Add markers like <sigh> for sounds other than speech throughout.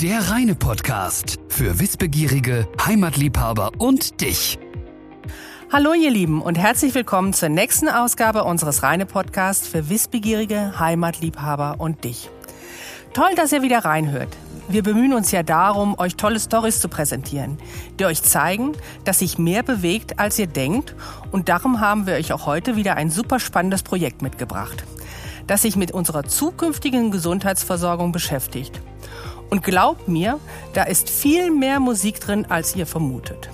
Der reine Podcast für Wissbegierige, Heimatliebhaber und dich. Hallo ihr Lieben und herzlich willkommen zur nächsten Ausgabe unseres reine Podcasts für Wissbegierige, Heimatliebhaber und dich. Toll, dass ihr wieder reinhört. Wir bemühen uns ja darum, euch tolle Stories zu präsentieren, die euch zeigen, dass sich mehr bewegt, als ihr denkt. Und darum haben wir euch auch heute wieder ein super spannendes Projekt mitgebracht, das sich mit unserer zukünftigen Gesundheitsversorgung beschäftigt. Und glaubt mir, da ist viel mehr Musik drin, als ihr vermutet.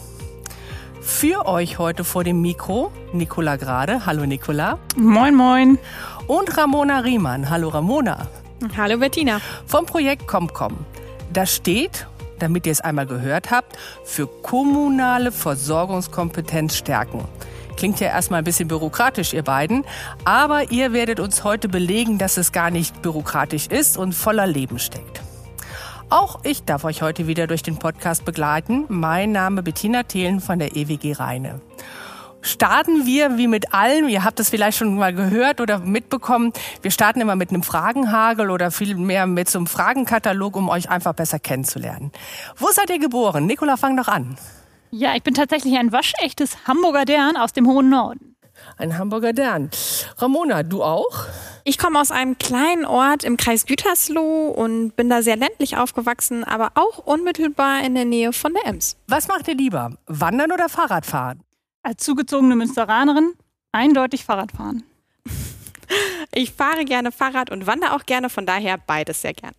Für euch heute vor dem Mikro Nicola Grade. Hallo Nicola. Moin, moin. Und Ramona Riemann. Hallo Ramona. Hallo Bettina. Vom Projekt ComCom. Das steht, damit ihr es einmal gehört habt, für kommunale Versorgungskompetenz stärken. Klingt ja erstmal ein bisschen bürokratisch, ihr beiden, aber ihr werdet uns heute belegen, dass es gar nicht bürokratisch ist und voller Leben steckt. Auch ich darf euch heute wieder durch den Podcast begleiten. Mein Name Bettina Thelen von der EWG Rheine starten wir wie mit allem, ihr habt es vielleicht schon mal gehört oder mitbekommen, wir starten immer mit einem Fragenhagel oder vielmehr mit so einem Fragenkatalog, um euch einfach besser kennenzulernen. Wo seid ihr geboren? Nikola, fang doch an. Ja, ich bin tatsächlich ein waschechtes Hamburger Dern aus dem hohen Norden. Ein Hamburger Dern. Ramona, du auch? Ich komme aus einem kleinen Ort im Kreis Gütersloh und bin da sehr ländlich aufgewachsen, aber auch unmittelbar in der Nähe von der Ems. Was macht ihr lieber? Wandern oder Fahrradfahren? Als zugezogene Münsteranerin eindeutig Fahrradfahren. <laughs> Ich fahre gerne Fahrrad und wandere auch gerne, von daher beides sehr gern.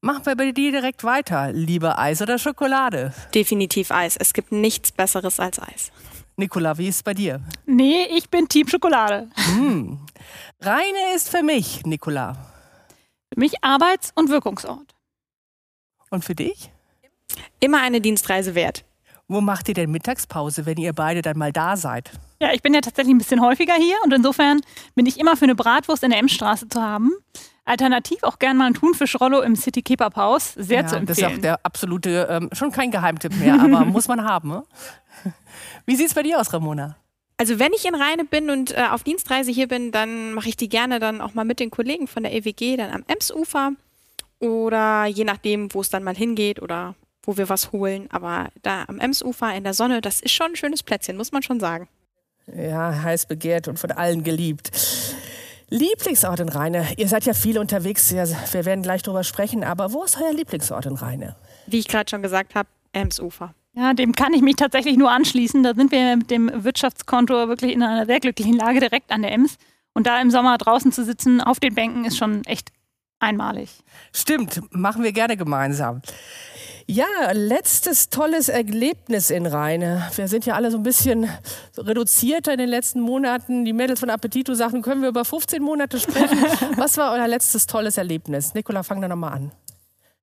Machen wir bei dir direkt weiter. Lieber Eis oder Schokolade? Definitiv Eis. Es gibt nichts Besseres als Eis. Nikola, wie ist es bei dir? Nee, ich bin Team Schokolade. Hm. Reine ist für mich, Nikola. Für mich Arbeits- und Wirkungsort. Und für dich? Immer eine Dienstreise wert. Wo macht ihr denn Mittagspause, wenn ihr beide dann mal da seid? Ja, ich bin ja tatsächlich ein bisschen häufiger hier und insofern bin ich immer für eine Bratwurst in der Emsstraße zu haben. Alternativ auch gern mal ein Thunfischrollo im City Kebab Haus. Sehr ja, zu empfehlen. Das ist auch der absolute, ähm, schon kein Geheimtipp mehr, aber <laughs> muss man haben. Ne? Wie sieht es bei dir aus, Ramona? Also wenn ich in Rheine bin und äh, auf Dienstreise hier bin, dann mache ich die gerne dann auch mal mit den Kollegen von der EWG dann am Emsufer oder je nachdem, wo es dann mal hingeht oder wo wir was holen. Aber da am Emsufer in der Sonne, das ist schon ein schönes Plätzchen, muss man schon sagen. Ja, heiß begehrt und von allen geliebt. Lieblingsort in Rheine. Ihr seid ja viel unterwegs, wir werden gleich drüber sprechen, aber wo ist euer Lieblingsort in Rheine? Wie ich gerade schon gesagt habe, Emsufer. Ja, dem kann ich mich tatsächlich nur anschließen. Da sind wir mit dem Wirtschaftskonto wirklich in einer sehr glücklichen Lage direkt an der Ems. Und da im Sommer draußen zu sitzen auf den Bänken ist schon echt einmalig. Stimmt, machen wir gerne gemeinsam. Ja, letztes tolles Erlebnis in Rheine. Wir sind ja alle so ein bisschen reduzierter in den letzten Monaten. Die Mädels von Appetito sagten, können wir über 15 Monate sprechen. <laughs> Was war euer letztes tolles Erlebnis? Nikola, fang da nochmal an.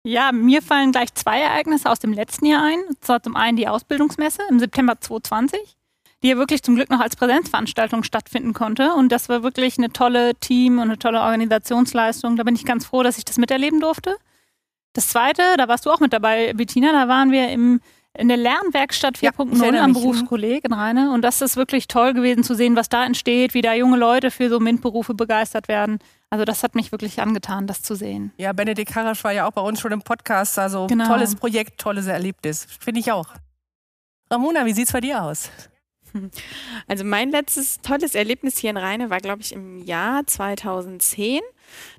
Ja, mir fallen gleich zwei Ereignisse aus dem letzten Jahr ein. Und zwar zum einen die Ausbildungsmesse im September 2020, die ja wirklich zum Glück noch als Präsenzveranstaltung stattfinden konnte. Und das war wirklich eine tolle Team- und eine tolle Organisationsleistung. Da bin ich ganz froh, dass ich das miterleben durfte. Das zweite, da warst du auch mit dabei, Bettina, da waren wir im, in der Lernwerkstatt 4.0 ja, am Berufskolleg in Rheine. Und das ist wirklich toll gewesen zu sehen, was da entsteht, wie da junge Leute für so MINT-Berufe begeistert werden. Also das hat mich wirklich angetan, das zu sehen. Ja, Benedikt Harasch war ja auch bei uns schon im Podcast. Also genau. tolles Projekt, tolles Erlebnis. Finde ich auch. Ramona, wie sieht es bei dir aus? <laughs> Also mein letztes tolles Erlebnis hier in Rheine war, glaube ich, im Jahr 2010.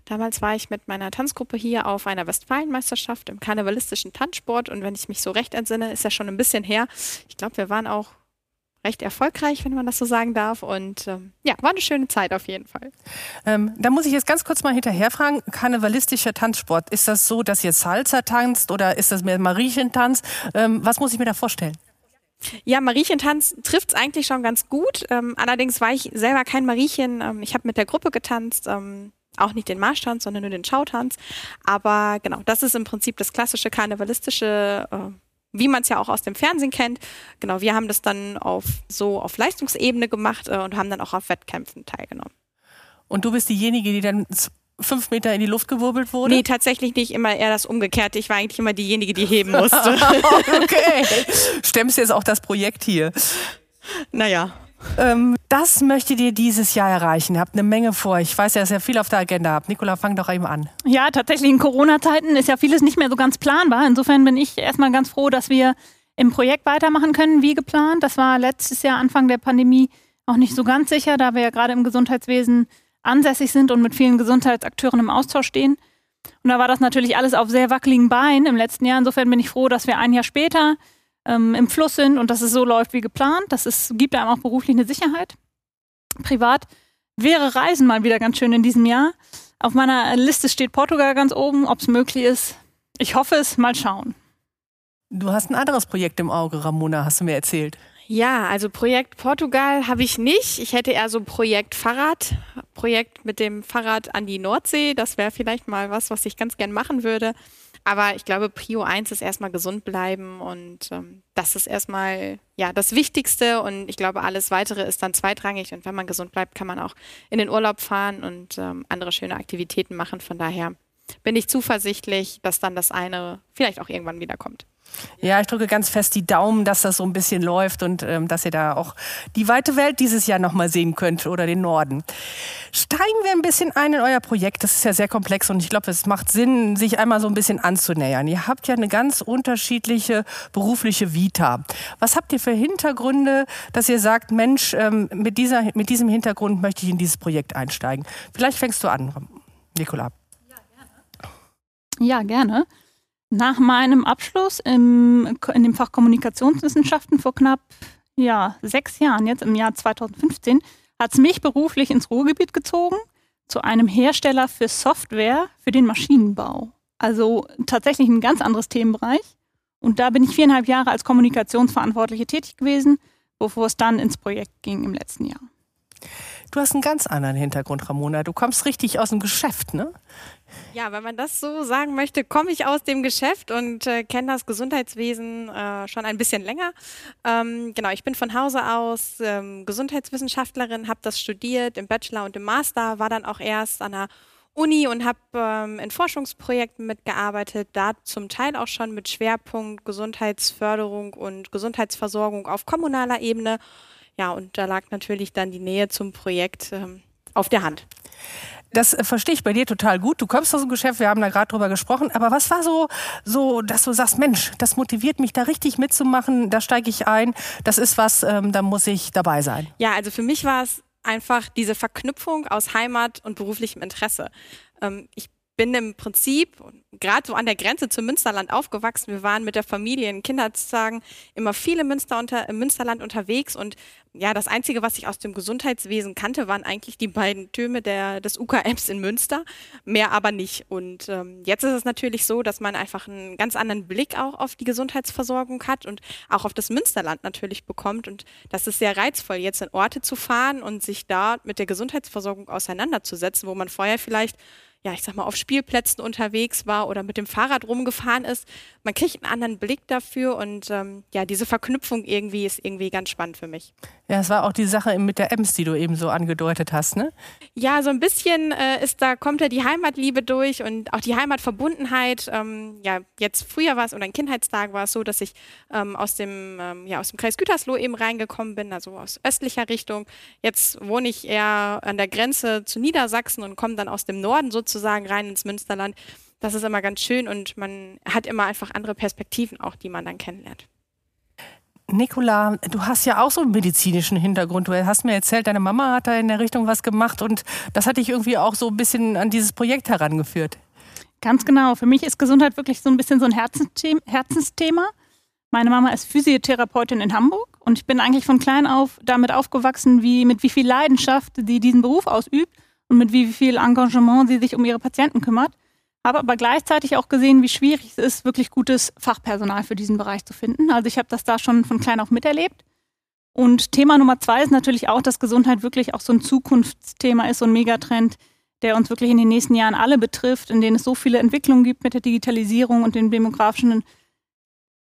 Damals war ich mit meiner Tanzgruppe hier auf einer Westfalenmeisterschaft im karnevalistischen Tanzsport und wenn ich mich so recht entsinne, ist ja schon ein bisschen her. Ich glaube, wir waren auch recht erfolgreich, wenn man das so sagen darf. Und ähm, ja, war eine schöne Zeit auf jeden Fall. Ähm, da muss ich jetzt ganz kurz mal hinterher fragen, karnevalistischer Tanzsport, ist das so, dass ihr Salsa tanzt oder ist das mehr Mariechentanz? Ähm, was muss ich mir da vorstellen? Ja, Mariechentanz trifft es eigentlich schon ganz gut. Ähm, allerdings war ich selber kein Mariechen. Ähm, ich habe mit der Gruppe getanzt. Ähm, auch nicht den Marschtanz, sondern nur den Schautanz. Aber genau, das ist im Prinzip das klassische karnevalistische, äh, wie man es ja auch aus dem Fernsehen kennt. Genau, wir haben das dann auf so auf Leistungsebene gemacht äh, und haben dann auch auf Wettkämpfen teilgenommen. Und du bist diejenige, die dann fünf Meter in die Luft gewirbelt wurde? Nee, tatsächlich nicht immer eher das Umgekehrte. Ich war eigentlich immer diejenige, die heben musste. <laughs> okay. Stemmst jetzt auch das Projekt hier? Naja. Ähm, das möchtet ihr dieses Jahr erreichen. Ihr habt eine Menge vor. Ich weiß ja, dass ihr viel auf der Agenda habt. Nikola, fang doch eben an. Ja, tatsächlich in Corona-Zeiten ist ja vieles nicht mehr so ganz planbar. Insofern bin ich erstmal ganz froh, dass wir im Projekt weitermachen können, wie geplant. Das war letztes Jahr, Anfang der Pandemie, auch nicht so ganz sicher, da wir ja gerade im Gesundheitswesen ansässig sind und mit vielen Gesundheitsakteuren im Austausch stehen. Und da war das natürlich alles auf sehr wackeligen Beinen im letzten Jahr. Insofern bin ich froh, dass wir ein Jahr später ähm, im Fluss sind und dass es so läuft wie geplant. Das ist, gibt einem auch beruflich eine Sicherheit. Privat wäre Reisen mal wieder ganz schön in diesem Jahr. Auf meiner Liste steht Portugal ganz oben, ob es möglich ist. Ich hoffe es, mal schauen. Du hast ein anderes Projekt im Auge, Ramona, hast du mir erzählt. Ja, also Projekt Portugal habe ich nicht. Ich hätte eher so Projekt Fahrrad, Projekt mit dem Fahrrad an die Nordsee. Das wäre vielleicht mal was, was ich ganz gern machen würde. Aber ich glaube, Prio 1 ist erstmal gesund bleiben und ähm, das ist erstmal ja das Wichtigste und ich glaube, alles weitere ist dann zweitrangig und wenn man gesund bleibt, kann man auch in den Urlaub fahren und ähm, andere schöne Aktivitäten machen. Von daher bin ich zuversichtlich, dass dann das eine vielleicht auch irgendwann wiederkommt. Ja, ich drücke ganz fest die Daumen, dass das so ein bisschen läuft und ähm, dass ihr da auch die weite Welt dieses Jahr nochmal sehen könnt oder den Norden. Steigen wir ein bisschen ein in euer Projekt. Das ist ja sehr komplex und ich glaube, es macht Sinn, sich einmal so ein bisschen anzunähern. Ihr habt ja eine ganz unterschiedliche berufliche Vita. Was habt ihr für Hintergründe, dass ihr sagt, Mensch, ähm, mit, dieser, mit diesem Hintergrund möchte ich in dieses Projekt einsteigen? Vielleicht fängst du an, Nicola. Ja, gerne. Ja, gerne. Nach meinem Abschluss im, in dem Fach Kommunikationswissenschaften vor knapp ja, sechs Jahren, jetzt im Jahr 2015, hat es mich beruflich ins Ruhrgebiet gezogen zu einem Hersteller für Software für den Maschinenbau. Also tatsächlich ein ganz anderes Themenbereich. Und da bin ich viereinhalb Jahre als Kommunikationsverantwortliche tätig gewesen, bevor es dann ins Projekt ging im letzten Jahr. Du hast einen ganz anderen Hintergrund, Ramona. Du kommst richtig aus dem Geschäft, ne? Ja, wenn man das so sagen möchte, komme ich aus dem Geschäft und äh, kenne das Gesundheitswesen äh, schon ein bisschen länger. Ähm, genau, ich bin von Hause aus ähm, Gesundheitswissenschaftlerin, habe das studiert im Bachelor und im Master, war dann auch erst an der Uni und habe ähm, in Forschungsprojekten mitgearbeitet, da zum Teil auch schon mit Schwerpunkt Gesundheitsförderung und Gesundheitsversorgung auf kommunaler Ebene. Ja, und da lag natürlich dann die Nähe zum Projekt ähm, auf der Hand. Das äh, verstehe ich bei dir total gut. Du kommst aus dem Geschäft, wir haben da gerade drüber gesprochen. Aber was war so, so, dass du sagst, Mensch, das motiviert mich da richtig mitzumachen, da steige ich ein, das ist was, ähm, da muss ich dabei sein. Ja, also für mich war es einfach diese Verknüpfung aus Heimat und beruflichem Interesse. Ähm, ich bin im Prinzip gerade so an der Grenze zum Münsterland aufgewachsen. Wir waren mit der Familie in Kindertagen immer viele Münster unter, im Münsterland unterwegs und ja, das Einzige, was ich aus dem Gesundheitswesen kannte, waren eigentlich die beiden Türme der, des UKMs in Münster, mehr aber nicht. Und ähm, jetzt ist es natürlich so, dass man einfach einen ganz anderen Blick auch auf die Gesundheitsversorgung hat und auch auf das Münsterland natürlich bekommt. Und das ist sehr reizvoll, jetzt in Orte zu fahren und sich da mit der Gesundheitsversorgung auseinanderzusetzen, wo man vorher vielleicht ja, ich sag mal, auf Spielplätzen unterwegs war oder mit dem Fahrrad rumgefahren ist. Man kriegt einen anderen Blick dafür und ähm, ja, diese Verknüpfung irgendwie ist irgendwie ganz spannend für mich. Ja, es war auch die Sache mit der Ems, die du eben so angedeutet hast, ne? Ja, so ein bisschen äh, ist da, kommt ja die Heimatliebe durch und auch die Heimatverbundenheit. Ähm, ja, jetzt früher war es oder in Kindheitstagen war es so, dass ich ähm, aus dem, ähm, ja, aus dem Kreis Gütersloh eben reingekommen bin, also aus östlicher Richtung. Jetzt wohne ich eher an der Grenze zu Niedersachsen und komme dann aus dem Norden sozusagen rein ins Münsterland. Das ist immer ganz schön und man hat immer einfach andere Perspektiven auch, die man dann kennenlernt. Nicola, du hast ja auch so einen medizinischen Hintergrund. Du hast mir erzählt, deine Mama hat da in der Richtung was gemacht und das hat dich irgendwie auch so ein bisschen an dieses Projekt herangeführt. Ganz genau. Für mich ist Gesundheit wirklich so ein bisschen so ein Herzensthema. Meine Mama ist Physiotherapeutin in Hamburg und ich bin eigentlich von klein auf damit aufgewachsen, wie, mit wie viel Leidenschaft sie diesen Beruf ausübt und mit wie viel Engagement sie sich um ihre Patienten kümmert habe aber gleichzeitig auch gesehen, wie schwierig es ist, wirklich gutes Fachpersonal für diesen Bereich zu finden. Also ich habe das da schon von klein auf miterlebt. Und Thema Nummer zwei ist natürlich auch, dass Gesundheit wirklich auch so ein Zukunftsthema ist, so ein Megatrend, der uns wirklich in den nächsten Jahren alle betrifft, in denen es so viele Entwicklungen gibt mit der Digitalisierung und dem demografischen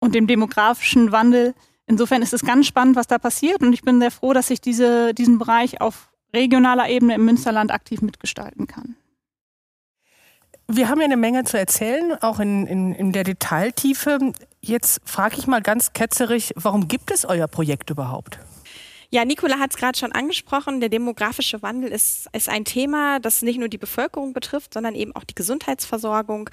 und dem demografischen Wandel. Insofern ist es ganz spannend, was da passiert und ich bin sehr froh, dass ich diese, diesen Bereich auf regionaler Ebene im Münsterland aktiv mitgestalten kann. Wir haben ja eine Menge zu erzählen, auch in, in, in der Detailtiefe. Jetzt frage ich mal ganz ketzerig, warum gibt es euer Projekt überhaupt? Ja, Nicola hat es gerade schon angesprochen. Der demografische Wandel ist, ist ein Thema, das nicht nur die Bevölkerung betrifft, sondern eben auch die Gesundheitsversorgung.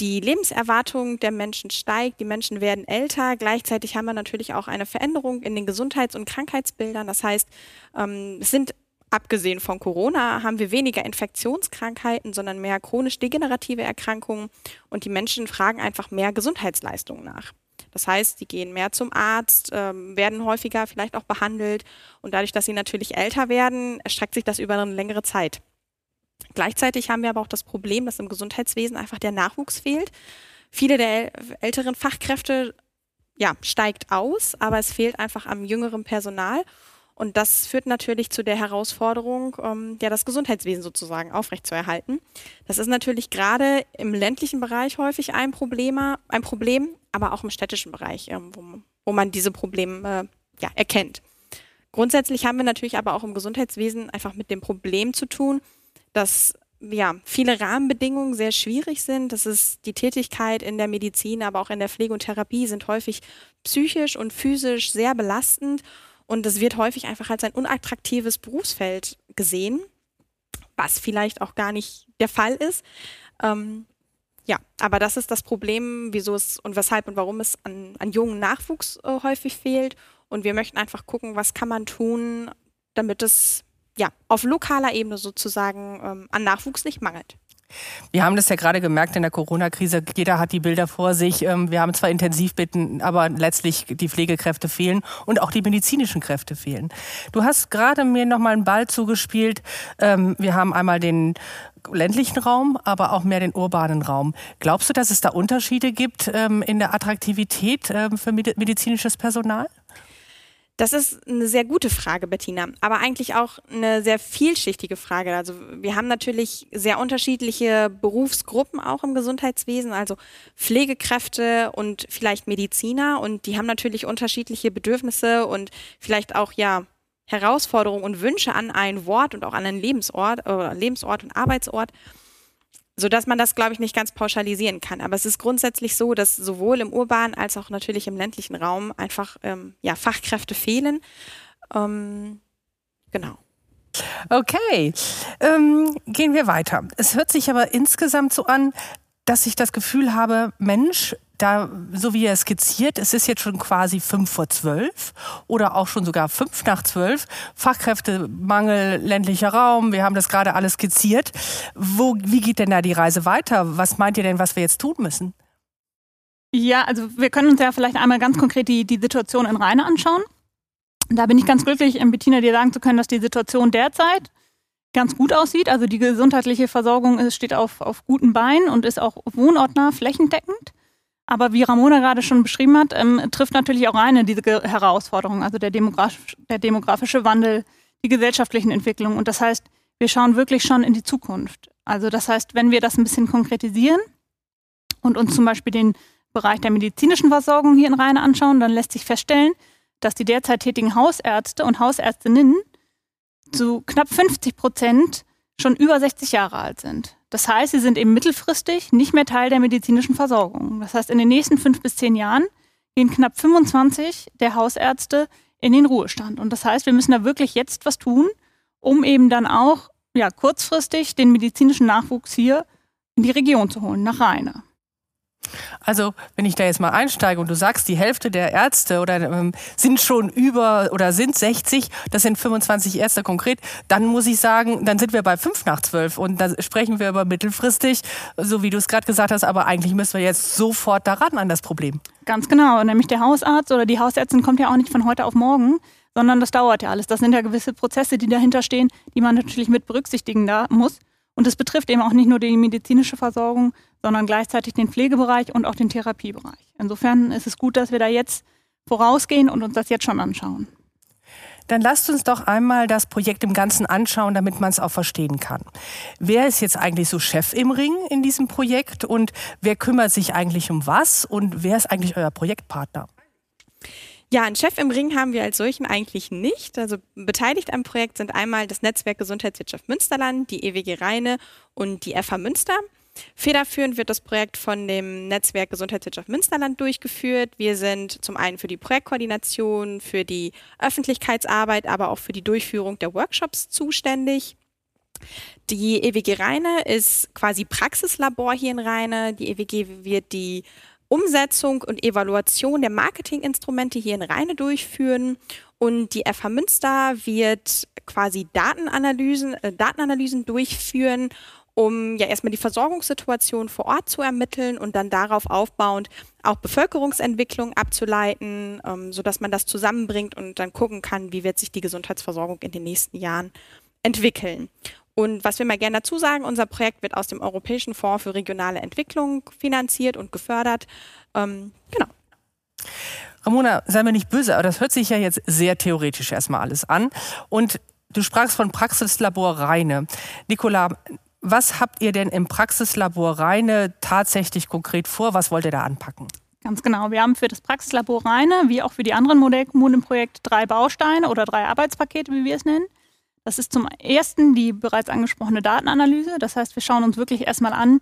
Die Lebenserwartung der Menschen steigt, die Menschen werden älter. Gleichzeitig haben wir natürlich auch eine Veränderung in den Gesundheits- und Krankheitsbildern. Das heißt, ähm, es sind abgesehen von Corona haben wir weniger Infektionskrankheiten, sondern mehr chronisch degenerative Erkrankungen und die Menschen fragen einfach mehr Gesundheitsleistungen nach. Das heißt, die gehen mehr zum Arzt, ähm, werden häufiger vielleicht auch behandelt und dadurch, dass sie natürlich älter werden, erstreckt sich das über eine längere Zeit. Gleichzeitig haben wir aber auch das Problem, dass im Gesundheitswesen einfach der Nachwuchs fehlt. Viele der älteren Fachkräfte ja, steigt aus, aber es fehlt einfach am jüngeren Personal. Und das führt natürlich zu der Herausforderung, ähm, ja, das Gesundheitswesen sozusagen aufrechtzuerhalten. Das ist natürlich gerade im ländlichen Bereich häufig ein Problem, ein Problem aber auch im städtischen Bereich, ähm, wo, wo, man diese Probleme äh, ja, erkennt. Grundsätzlich haben wir natürlich aber auch im Gesundheitswesen einfach mit dem Problem zu tun, dass ja, viele Rahmenbedingungen sehr schwierig sind. Das ist die Tätigkeit in der Medizin, aber auch in der Pflege und Therapie sind häufig psychisch und physisch sehr belastend und es wird häufig einfach als ein unattraktives Berufsfeld gesehen, was vielleicht auch gar nicht der Fall ist. Ähm, ja, aber das ist das Problem, wieso es und weshalb und warum es an, an jungen Nachwuchs äh, häufig fehlt. Und wir möchten einfach gucken, was kann man tun, damit es ja auf lokaler Ebene sozusagen ähm, an Nachwuchs nicht mangelt. Wir haben das ja gerade gemerkt in der Corona-Krise. Jeder hat die Bilder vor sich. Ähm, wir haben zwar Intensivbetten, aber letztlich die Pflegekräfte fehlen und auch die medizinischen Kräfte fehlen. Du hast gerade mir noch mal einen Ball zugespielt. Ähm, wir haben einmal den ländlichen Raum, aber auch mehr den urbanen Raum. Glaubst du, dass es da Unterschiede gibt ähm, in der Attraktivität für medizinisches Personal? Das ist eine sehr gute Frage, Bettina, aber eigentlich auch eine sehr vielschichtige Frage. Also wir haben natürlich sehr unterschiedliche Berufsgruppen auch im Gesundheitswesen, also Pflegekräfte und vielleicht Mediziner und die haben natürlich unterschiedliche Bedürfnisse und vielleicht auch ja Herausforderungen und Wünsche an ein Wort und auch an einen Lebensort oder Lebensort und Arbeitsort so dass man das, glaube ich, nicht ganz pauschalisieren kann. Aber es ist grundsätzlich so, dass sowohl im urbanen als auch natürlich im ländlichen Raum einfach ähm, ja, Fachkräfte fehlen. Ähm, genau. Okay, ähm, gehen wir weiter. Es hört sich aber insgesamt so an, dass ich das Gefühl habe, Mensch, da, so wie er skizziert, es ist jetzt schon quasi fünf vor zwölf oder auch schon sogar fünf nach zwölf. Fachkräftemangel, ländlicher Raum, wir haben das gerade alles skizziert. Wo, wie geht denn da die Reise weiter? Was meint ihr denn, was wir jetzt tun müssen? Ja, also wir können uns ja vielleicht einmal ganz konkret die, die Situation in Rheine anschauen. Da bin ich ganz glücklich, Bettina dir sagen zu können, dass die Situation derzeit ganz gut aussieht. Also die gesundheitliche Versorgung steht auf, auf guten Beinen und ist auch wohnortnah flächendeckend. Aber wie Ramona gerade schon beschrieben hat, ähm, trifft natürlich auch eine diese Herausforderung, also der, Demograf der demografische Wandel, die gesellschaftlichen Entwicklungen. Und das heißt, wir schauen wirklich schon in die Zukunft. Also das heißt, wenn wir das ein bisschen konkretisieren und uns zum Beispiel den Bereich der medizinischen Versorgung hier in Rheine anschauen, dann lässt sich feststellen, dass die derzeit tätigen Hausärzte und Hausärztinnen zu knapp 50 Prozent schon über 60 Jahre alt sind. Das heißt, sie sind eben mittelfristig nicht mehr Teil der medizinischen Versorgung. Das heißt, in den nächsten fünf bis zehn Jahren gehen knapp 25 der Hausärzte in den Ruhestand. Und das heißt, wir müssen da wirklich jetzt was tun, um eben dann auch ja, kurzfristig den medizinischen Nachwuchs hier in die Region zu holen, nach Rheine. Also, wenn ich da jetzt mal einsteige und du sagst, die Hälfte der Ärzte oder ähm, sind schon über oder sind 60, das sind 25 Ärzte konkret, dann muss ich sagen, dann sind wir bei 5 nach 12 und da sprechen wir über mittelfristig, so wie du es gerade gesagt hast, aber eigentlich müssen wir jetzt sofort daran an das Problem. Ganz genau, nämlich der Hausarzt oder die Hausärztin kommt ja auch nicht von heute auf morgen, sondern das dauert ja alles. Das sind ja gewisse Prozesse, die dahinter stehen, die man natürlich mit berücksichtigen da muss. Und es betrifft eben auch nicht nur die medizinische Versorgung, sondern gleichzeitig den Pflegebereich und auch den Therapiebereich. Insofern ist es gut, dass wir da jetzt vorausgehen und uns das jetzt schon anschauen. Dann lasst uns doch einmal das Projekt im Ganzen anschauen, damit man es auch verstehen kann. Wer ist jetzt eigentlich so Chef im Ring in diesem Projekt und wer kümmert sich eigentlich um was und wer ist eigentlich euer Projektpartner? Ja, einen Chef im Ring haben wir als solchen eigentlich nicht. Also beteiligt am Projekt sind einmal das Netzwerk Gesundheitswirtschaft Münsterland, die EWG Rheine und die FH Münster. Federführend wird das Projekt von dem Netzwerk Gesundheitswirtschaft Münsterland durchgeführt. Wir sind zum einen für die Projektkoordination, für die Öffentlichkeitsarbeit, aber auch für die Durchführung der Workshops zuständig. Die EWG Rheine ist quasi Praxislabor hier in Rheine. Die EWG wird die Umsetzung und Evaluation der Marketinginstrumente hier in Rheine durchführen und die FH Münster wird quasi Datenanalysen, äh, Datenanalysen durchführen, um ja erstmal die Versorgungssituation vor Ort zu ermitteln und dann darauf aufbauend auch Bevölkerungsentwicklung abzuleiten, ähm, sodass man das zusammenbringt und dann gucken kann, wie wird sich die Gesundheitsversorgung in den nächsten Jahren entwickeln. Und was wir mal gerne dazu sagen, unser Projekt wird aus dem Europäischen Fonds für regionale Entwicklung finanziert und gefördert. Ähm, genau. Ramona, sei mir nicht böse, aber das hört sich ja jetzt sehr theoretisch erstmal alles an. Und du sprachst von Praxislabor Rheine. Nicola, was habt ihr denn im Praxislabor Rheine tatsächlich konkret vor? Was wollt ihr da anpacken? Ganz genau. Wir haben für das Praxislabor Rheine, wie auch für die anderen Modellkommunen im Projekt, drei Bausteine oder drei Arbeitspakete, wie wir es nennen. Das ist zum ersten die bereits angesprochene Datenanalyse. Das heißt, wir schauen uns wirklich erstmal an,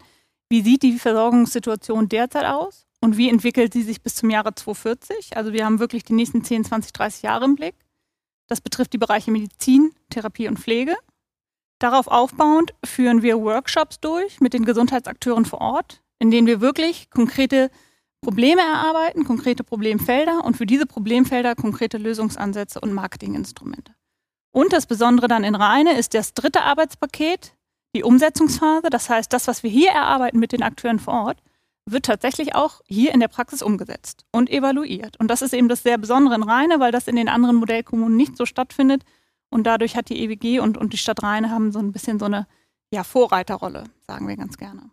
wie sieht die Versorgungssituation derzeit aus und wie entwickelt sie sich bis zum Jahre 2040. Also wir haben wirklich die nächsten 10, 20, 30 Jahre im Blick. Das betrifft die Bereiche Medizin, Therapie und Pflege. Darauf aufbauend führen wir Workshops durch mit den Gesundheitsakteuren vor Ort, in denen wir wirklich konkrete Probleme erarbeiten, konkrete Problemfelder und für diese Problemfelder konkrete Lösungsansätze und Marketinginstrumente. Und das Besondere dann in Rheine ist das dritte Arbeitspaket, die Umsetzungsphase. Das heißt, das, was wir hier erarbeiten mit den Akteuren vor Ort, wird tatsächlich auch hier in der Praxis umgesetzt und evaluiert. Und das ist eben das sehr Besondere in Rheine, weil das in den anderen Modellkommunen nicht so stattfindet. Und dadurch hat die EWG und, und die Stadt Rheine haben so ein bisschen so eine ja, Vorreiterrolle, sagen wir ganz gerne.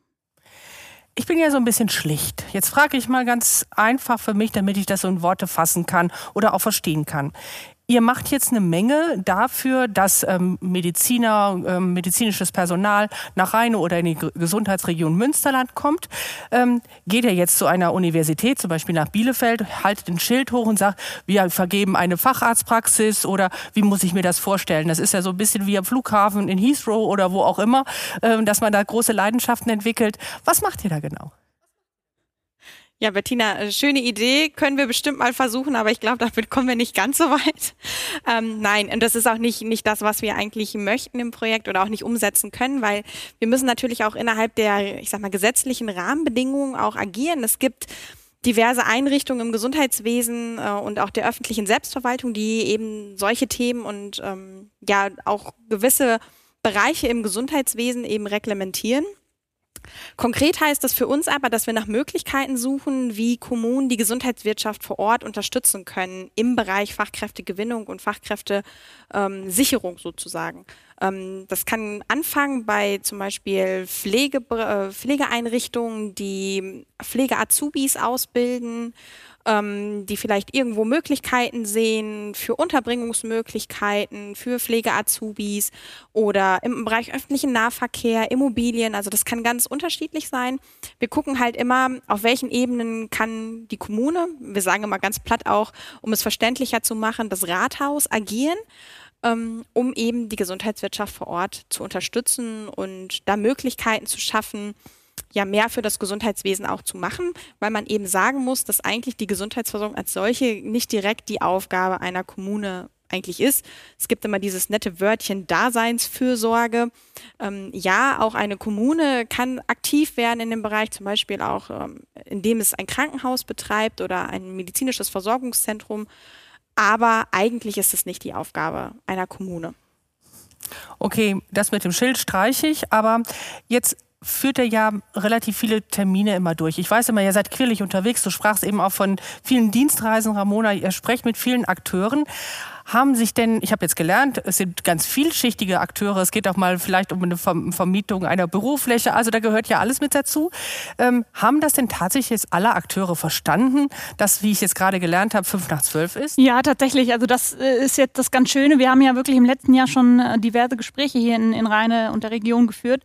Ich bin ja so ein bisschen schlicht. Jetzt frage ich mal ganz einfach für mich, damit ich das so in Worte fassen kann oder auch verstehen kann. Ihr macht jetzt eine Menge dafür, dass ähm, Mediziner, ähm, medizinisches Personal nach Rheine oder in die Gesundheitsregion Münsterland kommt. Ähm, geht ihr jetzt zu einer Universität, zum Beispiel nach Bielefeld, haltet ein Schild hoch und sagt, wir vergeben eine Facharztpraxis oder wie muss ich mir das vorstellen? Das ist ja so ein bisschen wie am Flughafen in Heathrow oder wo auch immer, ähm, dass man da große Leidenschaften entwickelt. Was macht ihr da genau? Ja, Bettina, äh, schöne Idee, können wir bestimmt mal versuchen, aber ich glaube, damit kommen wir nicht ganz so weit. <laughs> Ähm, nein, und das ist auch nicht, nicht das, was wir eigentlich möchten im Projekt oder auch nicht umsetzen können, weil wir müssen natürlich auch innerhalb der, ich sag mal, gesetzlichen Rahmenbedingungen auch agieren. Es gibt diverse Einrichtungen im Gesundheitswesen äh, und auch der öffentlichen Selbstverwaltung, die eben solche Themen und ähm, ja auch gewisse Bereiche im Gesundheitswesen eben reglementieren. Konkret heißt das für uns aber, dass wir nach Möglichkeiten suchen, wie Kommunen die Gesundheitswirtschaft vor Ort unterstützen können im Bereich Fachkräftegewinnung und Fachkräftesicherung sozusagen. Ähm, das kann anfangen bei zum Beispiel Pflege, äh, Pflegeeinrichtungen, die Pflege-Azubis ausbilden ähm, die vielleicht irgendwo Möglichkeiten sehen für Unterbringungsmöglichkeiten, für Pflege-Azubis oder im Bereich öffentlichen Nahverkehr, Immobilien. Also das kann ganz unterschiedlich sein. Wir gucken halt immer, auf welchen Ebenen kann die Kommune, wir sagen immer ganz platt auch, um es verständlicher zu machen, das Rathaus agieren ähm, um eben die Gesundheitswirtschaft vor Ort zu unterstützen und da Möglichkeiten zu schaffen, ja mehr für das Gesundheitswesen auch zu machen, weil man eben sagen muss, dass eigentlich die Gesundheitsversorgung als solche nicht direkt die Aufgabe einer Kommune eigentlich ist. Es gibt immer dieses nette Wörtchen Daseinsfürsorge. Ähm, ja, auch eine Kommune kann aktiv werden in dem Bereich, zum Beispiel auch, ähm, indem es ein Krankenhaus betreibt oder ein medizinisches Versorgungszentrum. Aber eigentlich ist es nicht die Aufgabe einer Kommune. Okay, das mit dem Schild streiche ich, aber jetzt führt er ja relativ viele Termine immer durch. Ich weiß immer, ihr seid quirlig unterwegs. Du sprachst eben auch von vielen Dienstreisen, Ramona. Ihr sprecht mit vielen Akteuren. Haben sich denn, ich habe jetzt gelernt, es sind ganz vielschichtige Akteure. Es geht auch mal vielleicht um eine Vermietung einer Bürofläche. Also da gehört ja alles mit dazu. Ähm, haben das denn tatsächlich jetzt alle Akteure verstanden, dass, wie ich jetzt gerade gelernt habe, fünf nach zwölf ist? Ja, tatsächlich. Also das äh, ist jetzt das ganz Schöne. Wir haben ja wirklich im letzten Jahr schon äh, diverse Gespräche hier in, in Rheine und der Region geführt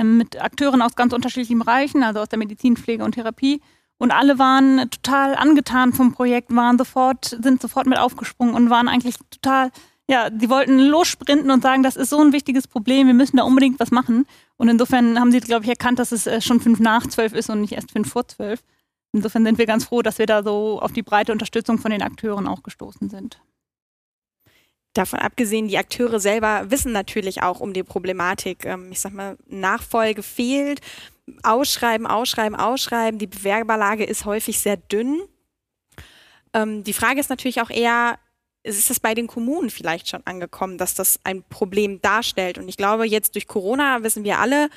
ähm, mit Akteuren aus ganz unterschiedlichen Bereichen, also aus der Medizin, Pflege und Therapie. Und alle waren total angetan vom Projekt, waren sofort, sind sofort mit aufgesprungen und waren eigentlich total, ja, die wollten lossprinten und sagen, das ist so ein wichtiges Problem, wir müssen da unbedingt was machen. Und insofern haben sie, glaube ich, erkannt, dass es äh, schon fünf nach zwölf ist und nicht erst fünf vor zwölf. Insofern sind wir ganz froh, dass wir da so auf die breite Unterstützung von den Akteuren auch gestoßen sind. Davon abgesehen, die Akteure selber wissen natürlich auch um die Problematik. Ähm, ich sag mal, Nachfolge fehlt. Ausschreiben, ausschreiben, ausschreiben. Die Bewerberlage ist häufig sehr dünn. Ähm, die Frage ist natürlich auch eher, ist es bei den Kommunen vielleicht schon angekommen, dass das ein Problem darstellt? Und ich glaube, jetzt durch Corona wissen wir alle,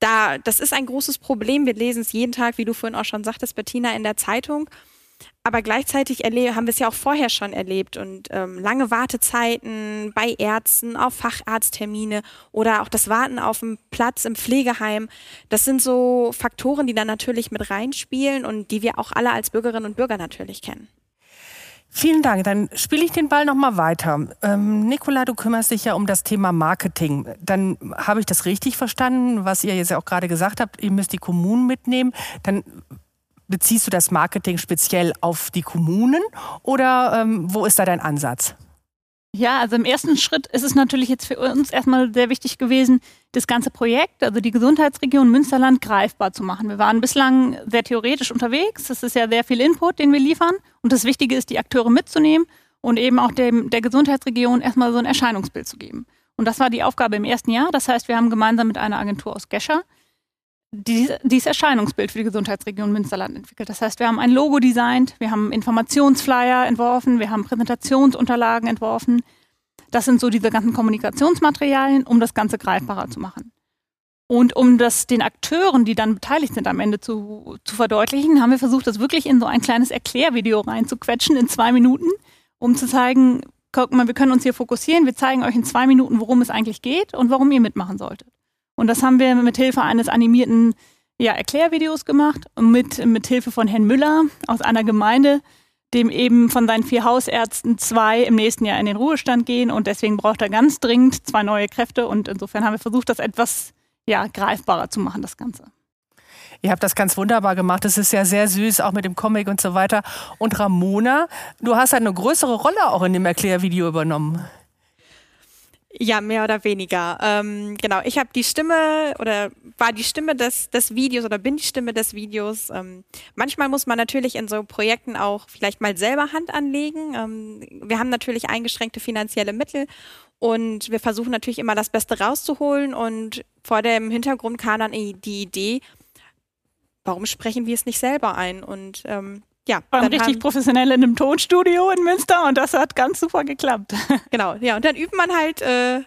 da, das ist ein großes Problem. Wir lesen es jeden Tag, wie du vorhin auch schon sagtest, Bettina, in der Zeitung. Aber gleichzeitig haben wir es ja auch vorher schon erlebt und ähm, lange Wartezeiten bei Ärzten auf Facharzttermine oder auch das Warten auf einen Platz im Pflegeheim. Das sind so Faktoren, die dann natürlich mit reinspielen und die wir auch alle als Bürgerinnen und Bürger natürlich kennen. Vielen Dank. Dann spiele ich den Ball noch mal weiter. Ähm, Nicola, du kümmerst dich ja um das Thema Marketing. Dann habe ich das richtig verstanden, was ihr jetzt auch gerade gesagt habt. Ihr müsst die Kommunen mitnehmen. Dann beziehst du das Marketing speziell auf die Kommunen oder ähm, wo ist da dein Ansatz? Ja, also im ersten Schritt ist es natürlich jetzt für uns erstmal sehr wichtig gewesen, das ganze Projekt, also die Gesundheitsregion Münsterland, greifbar zu machen. Wir waren bislang sehr theoretisch unterwegs. Das ist ja sehr viel Input, den wir liefern. Und das Wichtige ist, die Akteure mitzunehmen und eben auch dem, der Gesundheitsregion erstmal so ein Erscheinungsbild zu geben. Und das war die Aufgabe im ersten Jahr. Das heißt, wir haben gemeinsam mit einer Agentur aus Gescher dieses Erscheinungsbild für die Gesundheitsregion Münsterland entwickelt. Das heißt, wir haben ein Logo designt, wir haben Informationsflyer entworfen, wir haben Präsentationsunterlagen entworfen. Das sind so diese ganzen Kommunikationsmaterialien, um das Ganze greifbarer zu machen. Und um das den Akteuren, die dann beteiligt sind, am Ende zu, zu verdeutlichen, haben wir versucht, das wirklich in so ein kleines Erklärvideo reinzuquetschen in zwei Minuten, um zu zeigen, guck mal, wir können uns hier fokussieren, wir zeigen euch in zwei Minuten, worum es eigentlich geht und warum ihr mitmachen solltet. Und das haben wir mit Hilfe eines animierten ja, Erklärvideos gemacht, mit, mit Hilfe von Herrn Müller aus einer Gemeinde, dem eben von seinen vier Hausärzten zwei im nächsten Jahr in den Ruhestand gehen und deswegen braucht er ganz dringend zwei neue Kräfte und insofern haben wir versucht, das etwas ja, greifbarer zu machen, das Ganze. Ihr habt das ganz wunderbar gemacht. Es ist ja sehr süß, auch mit dem Comic und so weiter. Und Ramona, du hast eine größere Rolle auch in dem Erklärvideo übernommen. Ja, mehr oder weniger. Ähm, genau, ich habe die Stimme oder war die Stimme des, des Videos oder bin die Stimme des Videos. Ähm, manchmal muss man natürlich in so Projekten auch vielleicht mal selber Hand anlegen. Ähm, wir haben natürlich eingeschränkte finanzielle Mittel und wir versuchen natürlich immer das Beste rauszuholen. Und vor dem Hintergrund kam dann die Idee, warum sprechen wir es nicht selber ein? Und ähm, ja, waren richtig haben, professionell in einem Tonstudio in Münster und das hat ganz super geklappt. <laughs> Genau, ja, und dann übt man halt äh,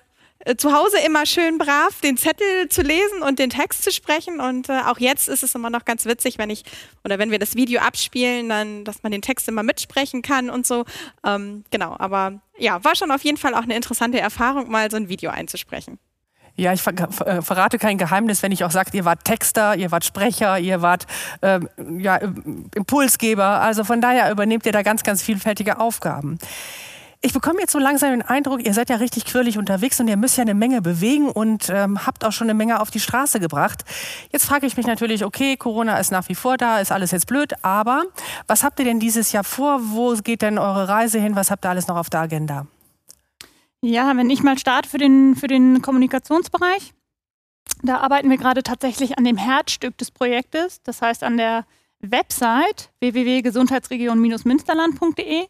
äh, zu Hause immer schön brav den Zettel zu lesen und den Text zu sprechen. Und äh, auch jetzt ist es immer noch ganz witzig, wenn ich oder wenn wir das Video abspielen, dann, dass man den Text immer mitsprechen kann und so. Ähm, genau, aber ja, war schon auf jeden Fall auch eine interessante Erfahrung, mal so ein Video einzusprechen. Ja, ich ver ver äh, verrate kein Geheimnis, wenn ich auch sage, ihr wart Texter, ihr wart Sprecher, ihr wart ähm, ja, Impulsgeber. Also von daher übernehmt ihr da ganz, ganz vielfältige Aufgaben. Ich bekomme jetzt so langsam den Eindruck, ihr seid ja richtig quirlig unterwegs und ihr müsst ja eine Menge bewegen und ähm, habt auch schon eine Menge auf die Straße gebracht. Jetzt frage ich mich natürlich, okay, Corona ist nach wie vor da, ist alles jetzt blöd, aber was habt ihr denn dieses Jahr vor? Wo geht denn eure Reise hin? Was habt ihr alles noch auf der Agenda? Ja, wenn ich mal starte für den, für den Kommunikationsbereich, da arbeiten wir gerade tatsächlich an dem Herzstück des Projektes, das heißt an der Website www.gesundheitsregion-münsterland.de.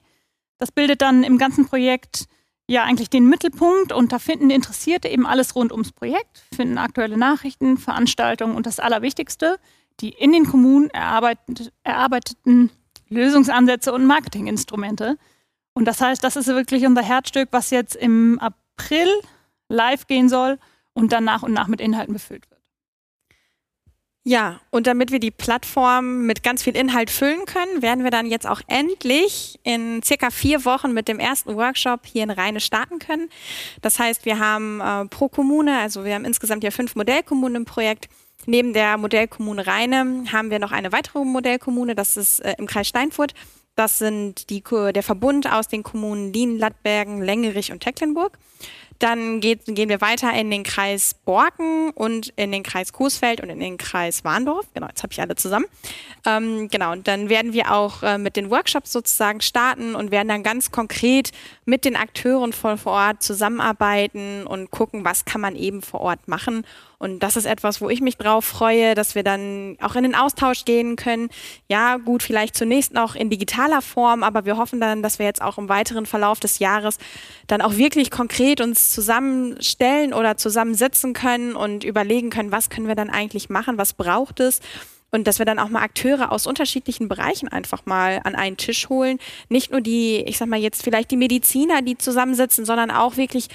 Das bildet dann im ganzen Projekt ja eigentlich den Mittelpunkt und da finden Interessierte eben alles rund ums Projekt, finden aktuelle Nachrichten, Veranstaltungen und das Allerwichtigste, die in den Kommunen erarbeitet, erarbeiteten Lösungsansätze und Marketinginstrumente. Und das heißt, das ist wirklich unser Herzstück, was jetzt im April live gehen soll und dann nach und nach mit Inhalten befüllt wird. Ja, und damit wir die Plattform mit ganz viel Inhalt füllen können, werden wir dann jetzt auch endlich in circa vier Wochen mit dem ersten Workshop hier in Rheine starten können. Das heißt, wir haben äh, pro Kommune, also wir haben insgesamt ja fünf Modellkommunen im Projekt. Neben der Modellkommune Rheine haben wir noch eine weitere Modellkommune, das ist äh, im Kreis Steinfurt. Das sind die, der Verbund aus den Kommunen Lien, Lattbergen, Längerich und Tecklenburg. Dann geht, gehen wir weiter in den Kreis Borken und in den Kreis Coesfeld und in den Kreis Warndorf. Genau, jetzt habe ich alle zusammen. Ähm, genau, und dann werden wir auch äh, mit den Workshops sozusagen starten und werden dann ganz konkret mit den Akteuren vor, vor Ort zusammenarbeiten und gucken, was kann man eben vor Ort machen Und das ist etwas, wo ich mich drauf freue, dass wir dann auch in den Austausch gehen können. Ja, gut, vielleicht zunächst noch in digitaler Form, aber wir hoffen dann, dass wir jetzt auch im weiteren Verlauf des Jahres dann auch wirklich konkret uns zusammenstellen oder zusammensetzen können und überlegen können, was können wir dann eigentlich machen, was braucht es und dass wir dann auch mal Akteure aus unterschiedlichen Bereichen einfach mal an einen Tisch holen. Nicht nur die, ich sag mal jetzt vielleicht die Mediziner, die zusammensitzen, sondern auch wirklich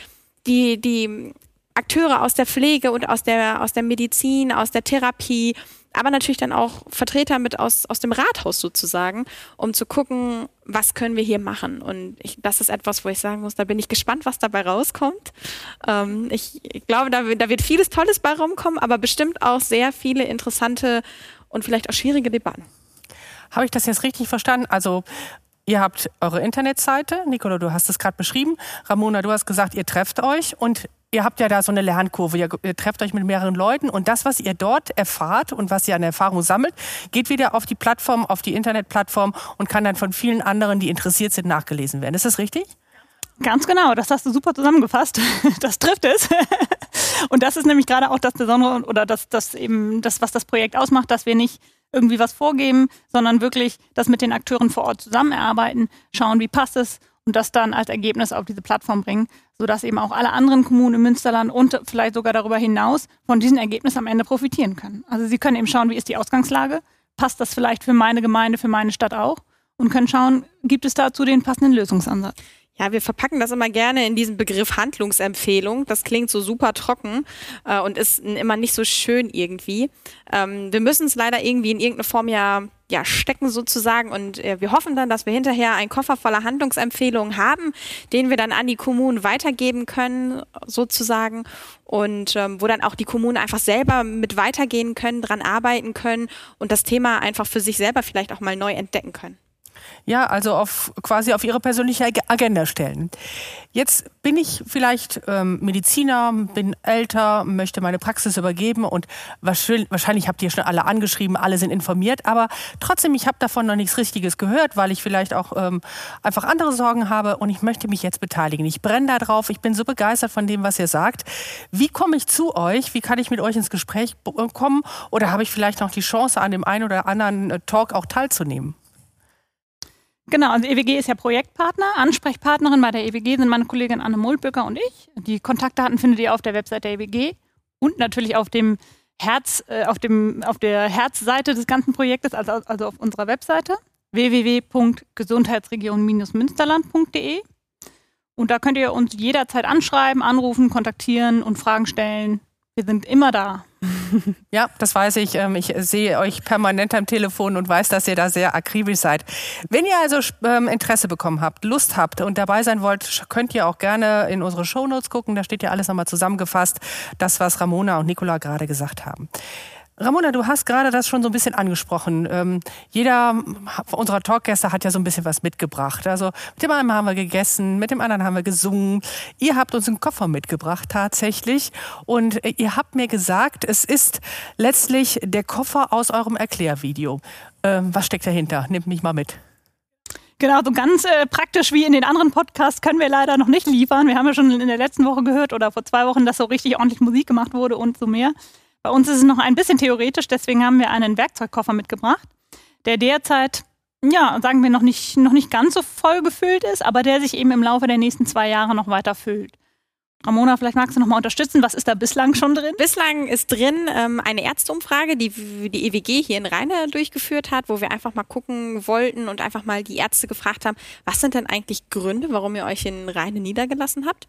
die, die Akteure aus der Pflege und aus der, aus der Medizin, aus der Therapie, aber natürlich dann auch Vertreter mit aus, aus dem Rathaus sozusagen, um zu gucken, was können wir hier machen. Und ich, das ist etwas, wo ich sagen muss, da bin ich gespannt, was dabei rauskommt. Ähm, ich, ich, glaube, da, da wird vieles Tolles bei rumkommen, aber bestimmt auch sehr viele interessante und vielleicht auch schwierige Debatten. Habe ich das jetzt richtig verstanden? Also Ihr habt eure Internetseite, Nicola, du hast es gerade beschrieben. Ramona, du hast gesagt, ihr trefft euch und ihr habt ja da so eine Lernkurve. Ihr, ihr, trefft euch mit mehreren Leuten und das, was ihr dort erfahrt und was ihr an Erfahrung sammelt, geht wieder auf die Plattform, auf die Internetplattform und kann dann von vielen anderen, die interessiert sind, nachgelesen werden. Ist das richtig? Ganz genau, das hast du super zusammengefasst. <laughs> Das trifft es. <laughs> Und das ist nämlich gerade auch das Besondere oder das, das eben das, was das Projekt ausmacht, dass wir nicht irgendwie was vorgeben, sondern wirklich das mit den Akteuren vor Ort zusammenarbeiten, schauen, wie passt es und das dann als Ergebnis auf diese Plattform bringen, sodass eben auch alle anderen Kommunen im Münsterland und vielleicht sogar darüber hinaus von diesem Ergebnis am Ende profitieren können. Also sie können eben schauen, wie ist die Ausgangslage, passt das vielleicht für meine Gemeinde, für meine Stadt auch und können schauen, gibt es dazu den passenden Lösungsansatz. Ja, wir verpacken das immer gerne in diesen Begriff Handlungsempfehlung. Das klingt so super trocken äh, und ist immer nicht so schön irgendwie. Ähm, wir müssen es leider irgendwie in irgendeine Form ja, ja stecken sozusagen und äh, wir hoffen dann, dass wir hinterher einen Koffer voller Handlungsempfehlungen haben, den wir dann an die Kommunen weitergeben können sozusagen und ähm, wo dann auch die Kommunen einfach selber mit weitergehen können, dran arbeiten können und das Thema einfach für sich selber vielleicht auch mal neu entdecken können. Ja, also auf quasi auf ihre persönliche Agenda stellen. Jetzt bin ich vielleicht ähm, Mediziner, bin älter, möchte meine Praxis übergeben und wahrscheinlich habt ihr schon alle angeschrieben, alle sind informiert, aber trotzdem, ich habe davon noch nichts Richtiges gehört, weil ich vielleicht auch ähm, einfach andere Sorgen habe und ich möchte mich jetzt beteiligen. Ich brenne da drauf, ich bin so begeistert von dem, was ihr sagt. Wie komme ich zu euch? Wie kann ich mit euch ins Gespräch kommen? Oder habe ich vielleicht noch die Chance, an dem einen oder anderen äh, Talk auch teilzunehmen? Genau, also EWG ist ja Projektpartner. Ansprechpartnerin bei der EWG sind meine Kollegin Anne Mulbücker und ich. Die Kontaktdaten findet ihr auf der Website der EWG und natürlich auf dem Herz, äh, auf, dem, auf der Herzseite des ganzen Projektes, also, also auf unserer Webseite www.gesundheitsregion-münsterland.de. Und da könnt ihr uns jederzeit anschreiben, anrufen, kontaktieren und Fragen stellen. Wir sind immer da. <laughs> Ja, das weiß ich. Ähm, ich sehe euch permanent am Telefon und weiß, dass ihr da sehr akribisch seid. Wenn ihr also ähm, Interesse bekommen habt, Lust habt und dabei sein wollt, könnt ihr auch gerne in unsere Shownotes gucken. Da steht ja alles nochmal zusammengefasst, das, was Ramona und Nicola gerade gesagt haben. Ramona, du hast gerade das schon so ein bisschen angesprochen. Ähm, jeder unserer Talkgäste hat ja so ein bisschen was mitgebracht. Also mit dem einen haben wir gegessen, mit dem anderen haben wir gesungen. Ihr habt uns einen Koffer mitgebracht tatsächlich und äh, ihr habt mir gesagt, es ist letztlich der Koffer aus eurem Erklärvideo. Ähm, was steckt dahinter? Nehmt mich mal mit. Genau, so ganz äh, praktisch wie in den anderen Podcasts können wir leider noch nicht liefern. Wir haben ja schon in der letzten Woche gehört oder vor zwei Wochen, dass so richtig ordentlich Musik gemacht wurde und so mehr. Bei uns ist es noch ein bisschen theoretisch, deswegen haben wir einen Werkzeugkoffer mitgebracht, der derzeit, ja, sagen wir, noch nicht, noch nicht ganz so voll gefüllt ist, aber der sich eben im Laufe der nächsten zwei Jahre noch weiter füllt. Ramona, vielleicht magst du noch mal unterstützen. Was ist da bislang schon drin? Bislang ist drin ähm, eine Ärzteumfrage, die die EWG hier in Rheine durchgeführt hat, wo wir einfach mal gucken wollten und einfach mal die Ärzte gefragt haben, was sind denn eigentlich Gründe, warum ihr euch in Rheine niedergelassen habt?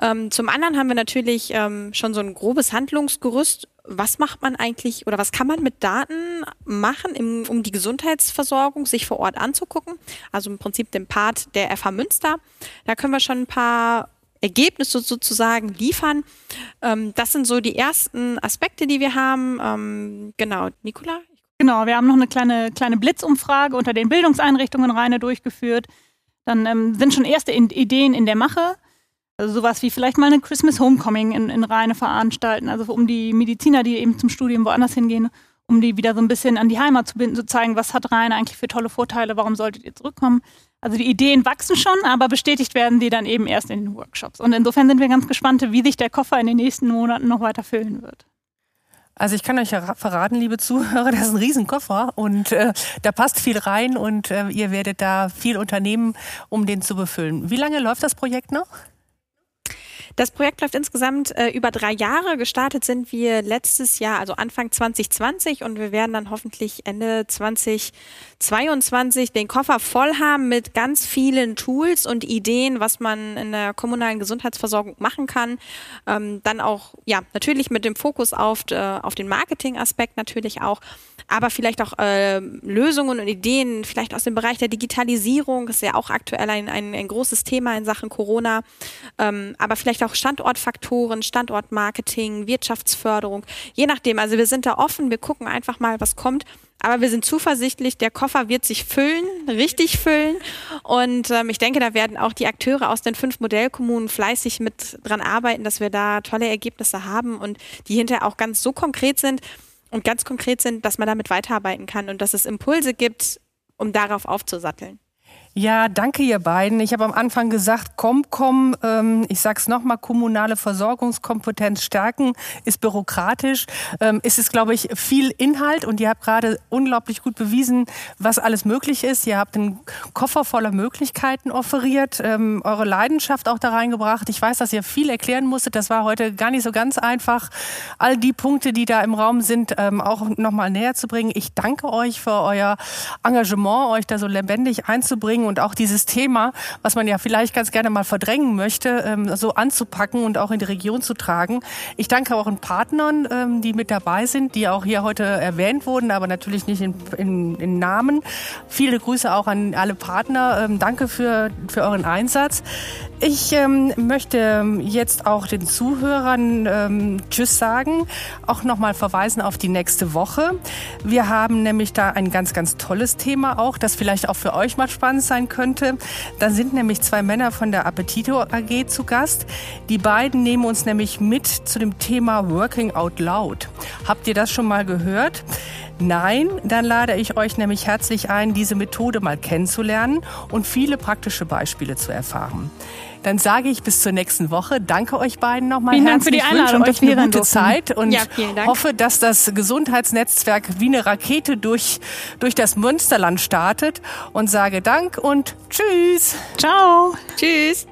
Ähm, zum anderen haben wir natürlich ähm, schon so ein grobes Handlungsgerüst. Was macht man eigentlich oder was kann man mit Daten machen, im, um die Gesundheitsversorgung sich vor Ort anzugucken? Also im Prinzip den Part der FH Münster. Da können wir schon ein paar Ergebnisse sozusagen liefern. Ähm, das sind so die ersten Aspekte, die wir haben. Ähm, genau, Nicola? Genau, wir haben noch eine kleine, kleine Blitzumfrage unter den Bildungseinrichtungen Rheine durchgeführt. Dann ähm, sind schon erste Ideen in der Mache. Also sowas wie vielleicht mal eine Christmas Homecoming in, in Rheine veranstalten, also um die Mediziner, die eben zum Studium woanders hingehen, um die wieder so ein bisschen an die Heimat zu binden, zu zeigen, was hat Rhein eigentlich für tolle Vorteile, warum solltet ihr zurückkommen. Also die Ideen wachsen schon, aber bestätigt werden die dann eben erst in den Workshops. Und insofern sind wir ganz gespannt, wie sich der Koffer in den nächsten Monaten noch weiter füllen wird. Also ich kann euch ja verraten, liebe Zuhörer, <laughs> das ist ein Riesenkoffer und äh, da passt viel rein und äh, ihr werdet da viel unternehmen, um den zu befüllen. Wie lange läuft das Projekt noch? Das Projekt läuft insgesamt äh, über drei Jahre. Gestartet sind wir letztes Jahr, also Anfang 2020 und wir werden dann hoffentlich Ende 2022 den Koffer voll haben mit ganz vielen Tools und Ideen, was man in der kommunalen Gesundheitsversorgung machen kann. Ähm, dann auch, ja, natürlich mit dem Fokus auf, äh, auf den Marketing-Aspekt natürlich auch, aber vielleicht auch äh, Lösungen und Ideen, vielleicht aus dem Bereich der Digitalisierung, ist ja auch aktuell ein, ein, ein großes Thema in Sachen Corona, ähm, aber vielleicht auch Standortfaktoren, Standortmarketing, Wirtschaftsförderung, je nachdem. Also wir sind da offen, wir gucken einfach mal, was kommt. Aber wir sind zuversichtlich, der Koffer wird sich füllen, richtig füllen. Und ähm, ich denke, da werden auch die Akteure aus den fünf Modellkommunen fleißig mit dran arbeiten, dass wir da tolle Ergebnisse haben und die hinterher auch ganz so konkret sind und ganz konkret sind, dass man damit weiterarbeiten kann und dass es Impulse gibt, um darauf aufzusatteln. Ja, danke ihr beiden. Ich habe am Anfang gesagt, komm, komm, ähm, ich sag's nochmal, kommunale Versorgungskompetenz stärken ist bürokratisch. Ähm, ist es, glaube ich, viel Inhalt und ihr habt gerade unglaublich gut bewiesen, was alles möglich ist. Ihr habt einen Koffer voller Möglichkeiten offeriert, ähm, eure Leidenschaft auch da reingebracht. Ich weiß, dass ihr viel erklären musstet. Das war heute gar nicht so ganz einfach, all die Punkte, die da im Raum sind, ähm, auch nochmal näher zu bringen. Ich danke euch für euer Engagement, euch da so lebendig einzubringen und auch dieses Thema, was man ja vielleicht ganz gerne mal verdrängen möchte, ähm, so anzupacken und auch in die Region zu tragen. Ich danke auch den Partnern, ähm, die mit dabei sind, die auch hier heute erwähnt wurden, aber natürlich nicht in, in, in Namen. Viele Grüße auch an alle Partner. Ähm, danke für, für euren Einsatz. Ich ähm, möchte jetzt auch den Zuhörern ähm, Tschüss sagen, auch nochmal verweisen auf die nächste Woche. Wir haben nämlich da ein ganz, ganz tolles Thema auch, das vielleicht auch für euch mal spannend sein könnte. Da sind nämlich zwei Männer von der Appetito AG zu Gast. Die beiden nehmen uns nämlich mit zu dem Thema Working Out Loud. Habt ihr das schon mal gehört? Nein, dann lade ich euch nämlich herzlich ein, diese Methode mal kennenzulernen und viele praktische Beispiele zu erfahren. Dann sage ich bis zur nächsten Woche. Danke euch beiden nochmal vielen herzlich. Dank für die Einladung, ich wünsche euch eine gute Zeit und ja, hoffe, dass das Gesundheitsnetzwerk wie eine Rakete durch, durch das Münsterland startet und sage Dank und Tschüss. Ciao. Tschüss.